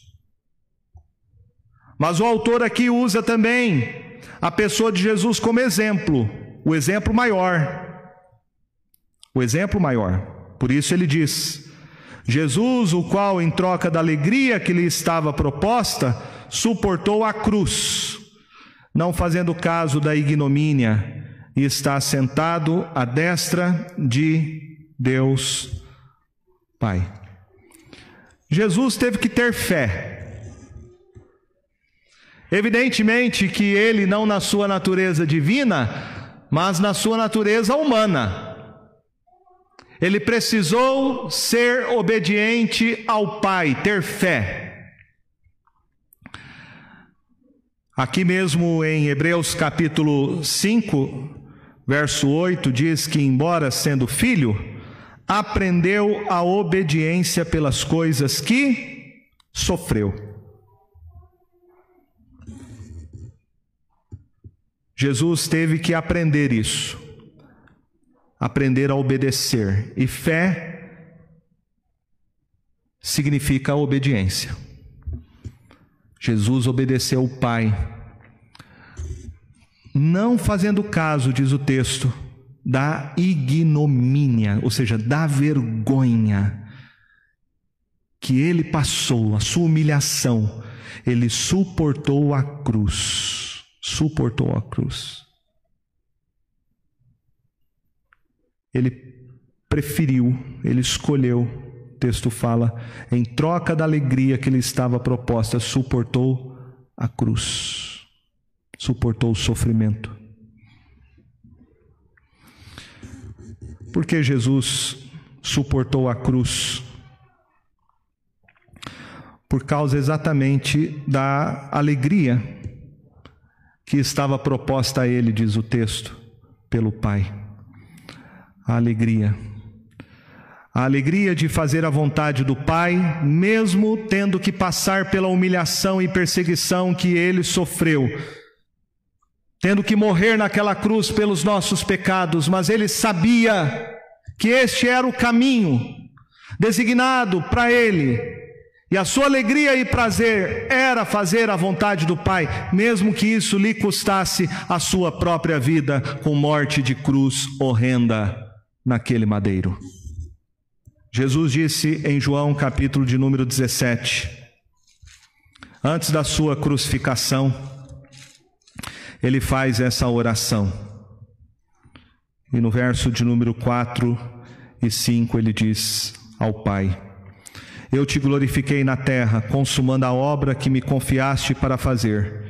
Mas o autor aqui usa também a pessoa de Jesus como exemplo, o exemplo maior. O exemplo maior. Por isso ele diz: Jesus, o qual, em troca da alegria que lhe estava proposta, suportou a cruz não fazendo caso da ignomínia, e está sentado à destra de Deus Pai. Jesus teve que ter fé. Evidentemente que ele, não na sua natureza divina, mas na sua natureza humana. Ele precisou ser obediente ao Pai, ter fé. Aqui mesmo em Hebreus capítulo 5, Verso 8 diz que, embora sendo filho, aprendeu a obediência pelas coisas que sofreu. Jesus teve que aprender isso, aprender a obedecer, e fé significa obediência. Jesus obedeceu o Pai, não fazendo caso, diz o texto, da ignomínia, ou seja, da vergonha que ele passou, a sua humilhação, ele suportou a cruz, suportou a cruz. Ele preferiu, ele escolheu, o texto fala, em troca da alegria que lhe estava proposta, suportou a cruz, suportou o sofrimento. Porque Jesus suportou a cruz? Por causa exatamente da alegria que estava proposta a ele, diz o texto, pelo Pai. A alegria. A alegria de fazer a vontade do Pai, mesmo tendo que passar pela humilhação e perseguição que ele sofreu tendo que morrer naquela cruz pelos nossos pecados, mas ele sabia que este era o caminho designado para ele. E a sua alegria e prazer era fazer a vontade do Pai, mesmo que isso lhe custasse a sua própria vida com morte de cruz horrenda naquele madeiro. Jesus disse em João capítulo de número 17, antes da sua crucificação, ele faz essa oração. E no verso de número 4 e 5 ele diz ao Pai: Eu te glorifiquei na terra, consumando a obra que me confiaste para fazer.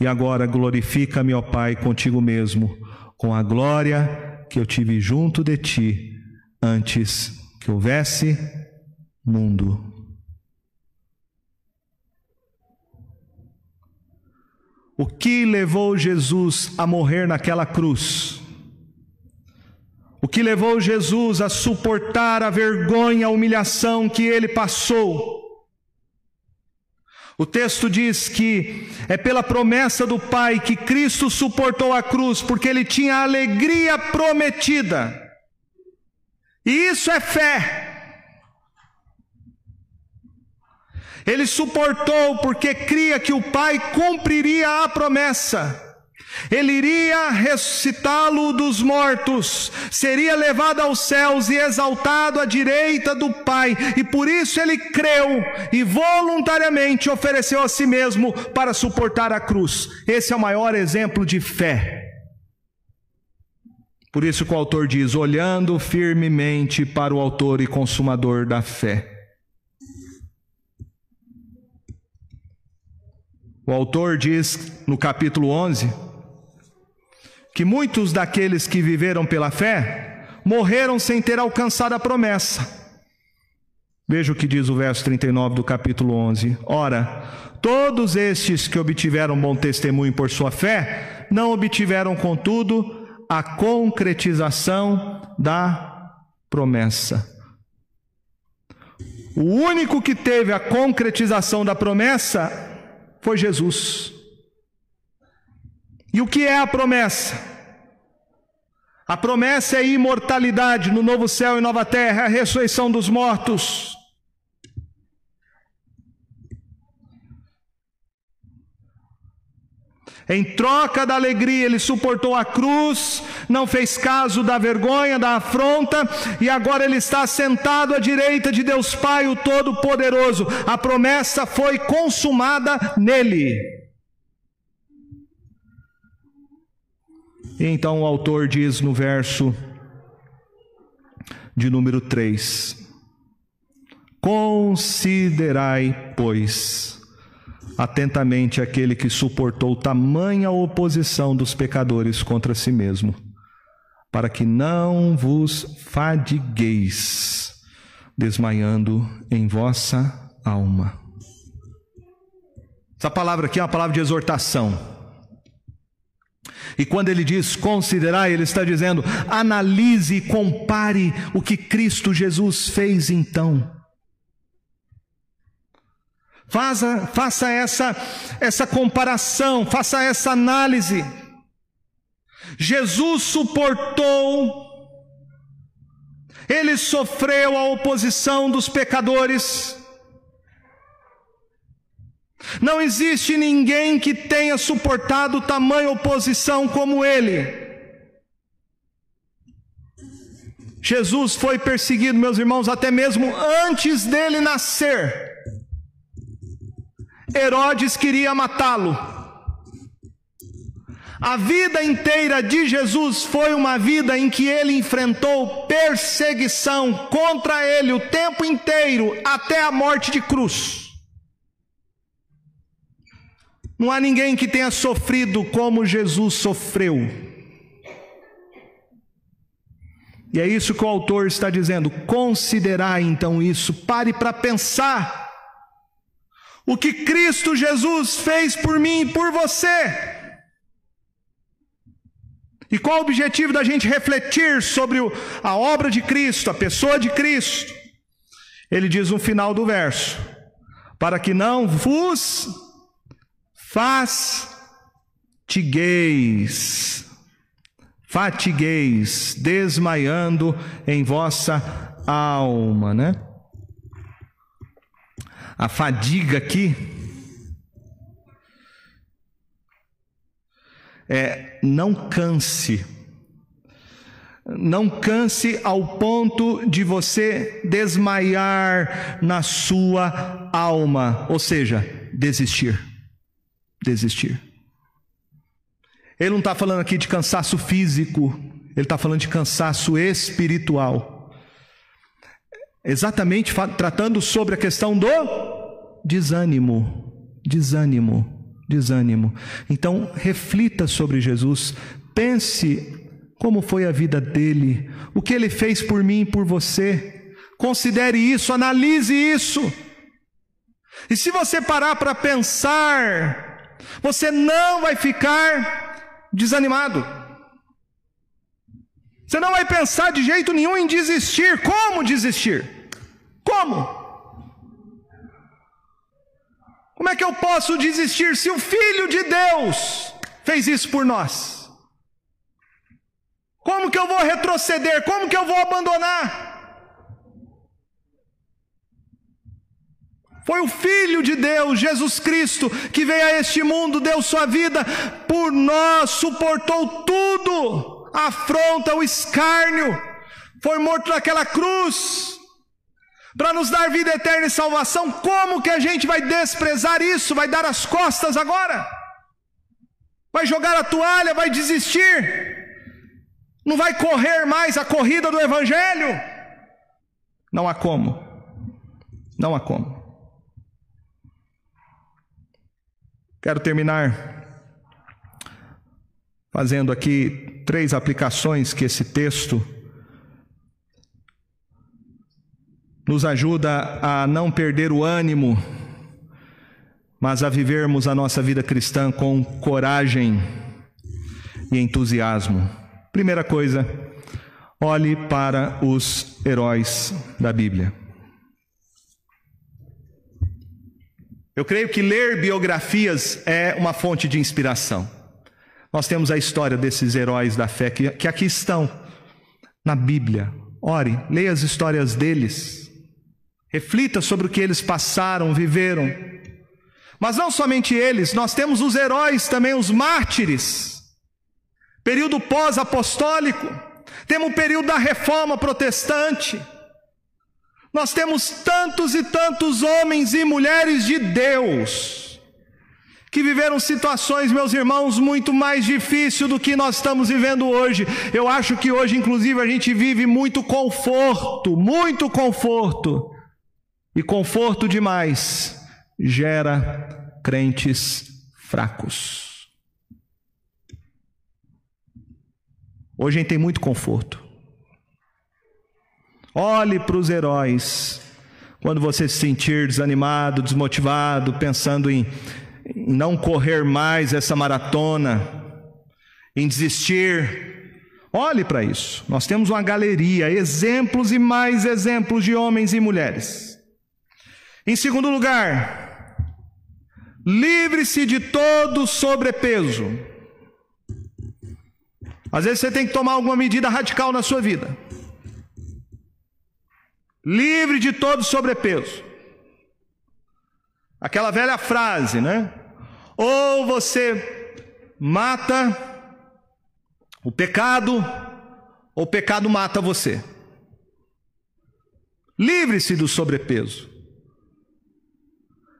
E agora glorifica-me, ó Pai, contigo mesmo, com a glória que eu tive junto de ti antes que houvesse mundo. O que levou Jesus a morrer naquela cruz? O que levou Jesus a suportar a vergonha, a humilhação que ele passou? O texto diz que é pela promessa do Pai que Cristo suportou a cruz, porque ele tinha a alegria prometida. E isso é fé. Ele suportou porque cria que o Pai cumpriria a promessa. Ele iria ressuscitá-lo dos mortos, seria levado aos céus e exaltado à direita do Pai, e por isso ele creu e voluntariamente ofereceu a si mesmo para suportar a cruz. Esse é o maior exemplo de fé. Por isso que o autor diz: olhando firmemente para o Autor e Consumador da fé. O autor diz no capítulo 11 que muitos daqueles que viveram pela fé morreram sem ter alcançado a promessa. Veja o que diz o verso 39 do capítulo 11: Ora, todos estes que obtiveram bom testemunho por sua fé, não obtiveram, contudo, a concretização da promessa. O único que teve a concretização da promessa foi Jesus. E o que é a promessa? A promessa é imortalidade no novo céu e nova terra, a ressurreição dos mortos. Em troca da alegria, ele suportou a cruz, não fez caso da vergonha, da afronta, e agora ele está sentado à direita de Deus Pai, o Todo-Poderoso. A promessa foi consumada nele. E então o autor diz no verso de número 3: Considerai, pois, atentamente aquele que suportou tamanha oposição dos pecadores contra si mesmo, para que não vos fadigueis, desmaiando em vossa alma. Essa palavra aqui é uma palavra de exortação. E quando ele diz considerar, ele está dizendo analise e compare o que Cristo Jesus fez então. Faça, faça essa, essa comparação, faça essa análise. Jesus suportou, ele sofreu a oposição dos pecadores. Não existe ninguém que tenha suportado tamanha oposição como ele. Jesus foi perseguido, meus irmãos, até mesmo antes dele nascer. Herodes queria matá-lo. A vida inteira de Jesus foi uma vida em que ele enfrentou perseguição contra ele o tempo inteiro, até a morte de cruz. Não há ninguém que tenha sofrido como Jesus sofreu. E é isso que o autor está dizendo. Considerar então isso, pare para pensar o que Cristo Jesus fez por mim e por você. E qual o objetivo da gente refletir sobre a obra de Cristo, a pessoa de Cristo? Ele diz no final do verso: para que não vos fatigueis, fatigueis, desmaiando em vossa alma, né? A fadiga aqui é não canse. Não canse ao ponto de você desmaiar na sua alma, ou seja, desistir. Desistir. Ele não está falando aqui de cansaço físico, ele está falando de cansaço espiritual. Exatamente tratando sobre a questão do desânimo, desânimo, desânimo. Então, reflita sobre Jesus, pense como foi a vida dele, o que ele fez por mim e por você. Considere isso, analise isso. E se você parar para pensar, você não vai ficar desanimado. Você não vai pensar de jeito nenhum em desistir. Como desistir? Como? Como é que eu posso desistir se o Filho de Deus fez isso por nós? Como que eu vou retroceder? Como que eu vou abandonar? Foi o Filho de Deus, Jesus Cristo, que veio a este mundo, deu sua vida por nós, suportou tudo, afronta, o escárnio, foi morto naquela cruz, para nos dar vida eterna e salvação, como que a gente vai desprezar isso? Vai dar as costas agora? Vai jogar a toalha? Vai desistir? Não vai correr mais a corrida do Evangelho? Não há como. Não há como. Quero terminar fazendo aqui três aplicações que esse texto nos ajuda a não perder o ânimo, mas a vivermos a nossa vida cristã com coragem e entusiasmo. Primeira coisa, olhe para os heróis da Bíblia. Eu creio que ler biografias é uma fonte de inspiração. Nós temos a história desses heróis da fé que, que aqui estão na Bíblia. Ore, leia as histórias deles. Reflita sobre o que eles passaram, viveram. Mas não somente eles, nós temos os heróis também, os mártires. Período pós-apostólico. Temos o período da reforma protestante. Nós temos tantos e tantos homens e mulheres de Deus que viveram situações, meus irmãos, muito mais difíceis do que nós estamos vivendo hoje. Eu acho que hoje, inclusive, a gente vive muito conforto, muito conforto. E conforto demais gera crentes fracos. Hoje a gente tem muito conforto. Olhe para os heróis. Quando você se sentir desanimado, desmotivado, pensando em, não correr mais essa maratona, em desistir. Olhe para isso. Nós temos uma galeria, exemplos e mais exemplos de homens e mulheres. Em segundo lugar, livre-se de todo sobrepeso. Às vezes você tem que tomar alguma medida radical na sua vida. Livre de todo sobrepeso. Aquela velha frase, né? Ou você mata o pecado, ou o pecado mata você. Livre-se do sobrepeso.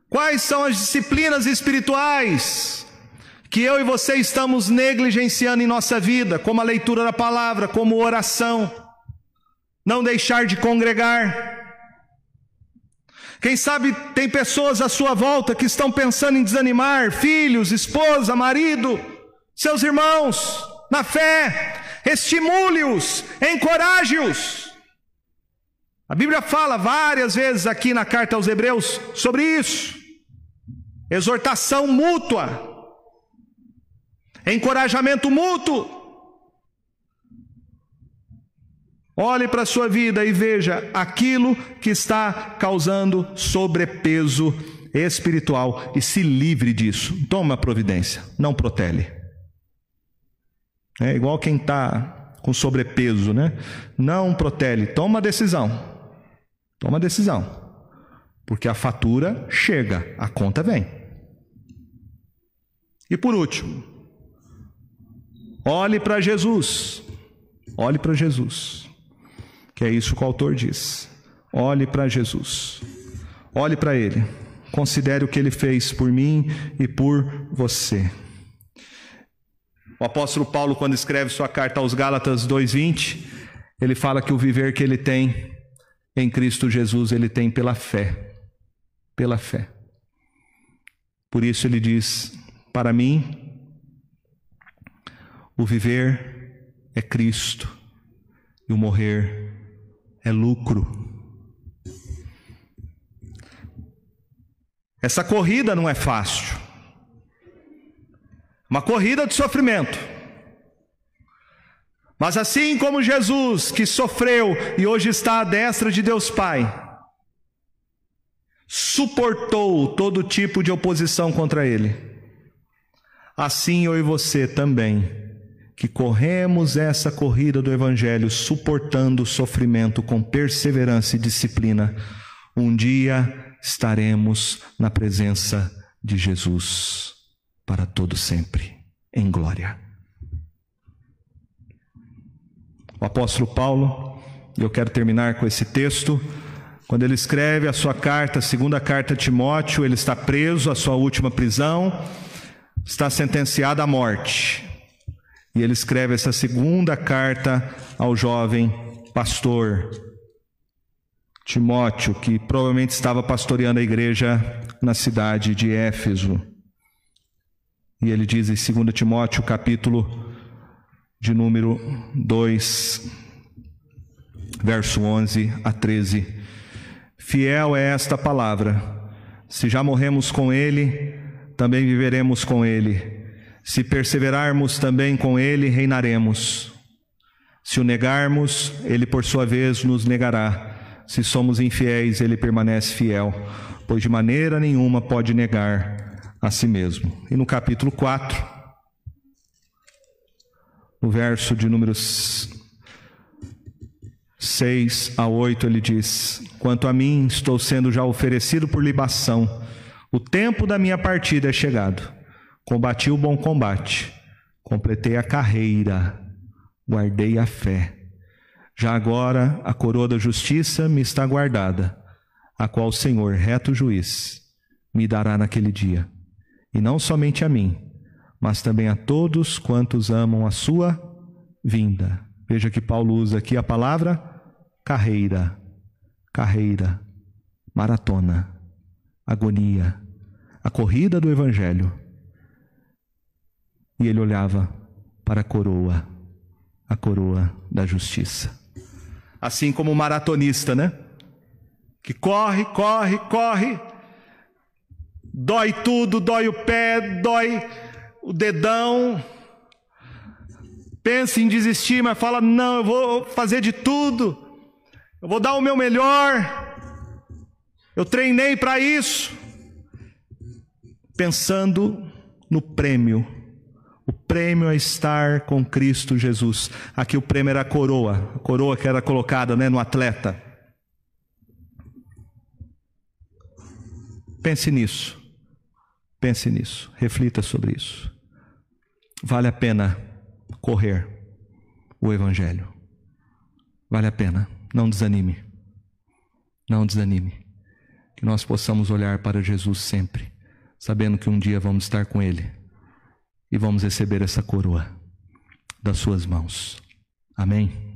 Quais são as disciplinas espirituais que eu e você estamos negligenciando em nossa vida, como a leitura da palavra, como oração, não deixar de congregar? Quem sabe tem pessoas à sua volta que estão pensando em desanimar, filhos, esposa, marido, seus irmãos, na fé, estimule-os, encoraje-os. A Bíblia fala várias vezes aqui na carta aos Hebreus sobre isso. Exortação mútua, encorajamento mútuo. Olhe para a sua vida e veja aquilo que está causando sobrepeso espiritual e se livre disso. Toma providência, não protele. É igual quem está com sobrepeso, né? Não protele, toma decisão. Toma decisão. Porque a fatura chega, a conta vem. E por último, olhe para Jesus. Olhe para Jesus que é isso que o autor diz. Olhe para Jesus, olhe para Ele, considere o que Ele fez por mim e por você. O apóstolo Paulo, quando escreve sua carta aos Gálatas 2,20, ele fala que o viver que ele tem em Cristo Jesus, ele tem pela fé. Pela fé. Por isso ele diz: Para mim, o viver é Cristo e o morrer é lucro. Essa corrida não é fácil. Uma corrida de sofrimento. Mas assim como Jesus, que sofreu e hoje está à destra de Deus Pai, suportou todo tipo de oposição contra ele, assim eu e você também que corremos essa corrida do Evangelho suportando o sofrimento com perseverança e disciplina, um dia estaremos na presença de Jesus para todo sempre, em glória. O apóstolo Paulo, eu quero terminar com esse texto, quando ele escreve a sua carta, a segunda carta a Timóteo, ele está preso, a sua última prisão, está sentenciado à morte. E ele escreve essa segunda carta ao jovem pastor Timóteo, que provavelmente estava pastoreando a igreja na cidade de Éfeso. E ele diz em 2 Timóteo, capítulo de número 2, verso 11 a 13: Fiel é esta palavra, se já morremos com ele, também viveremos com ele. Se perseverarmos também com ele, reinaremos. Se o negarmos, ele por sua vez nos negará. Se somos infiéis, ele permanece fiel, pois de maneira nenhuma pode negar a si mesmo. E no capítulo 4, no verso de números 6 a 8, ele diz: Quanto a mim, estou sendo já oferecido por libação, o tempo da minha partida é chegado. Combati o bom combate, completei a carreira, guardei a fé. Já agora a coroa da justiça me está guardada, a qual o Senhor, reto juiz, me dará naquele dia. E não somente a mim, mas também a todos quantos amam a sua vinda. Veja que Paulo usa aqui a palavra carreira, carreira, maratona, agonia, a corrida do evangelho e ele olhava para a coroa, a coroa da justiça. Assim como o maratonista, né? Que corre, corre, corre, dói tudo, dói o pé, dói o dedão, pensa em desistir, mas fala: não, eu vou fazer de tudo, eu vou dar o meu melhor, eu treinei para isso, pensando no prêmio. O prêmio é estar com Cristo Jesus. Aqui o prêmio era a coroa, a coroa que era colocada né, no atleta. Pense nisso. Pense nisso. Reflita sobre isso. Vale a pena correr o Evangelho. Vale a pena. Não desanime. Não desanime. Que nós possamos olhar para Jesus sempre, sabendo que um dia vamos estar com Ele e vamos receber essa coroa das Suas mãos. Amém?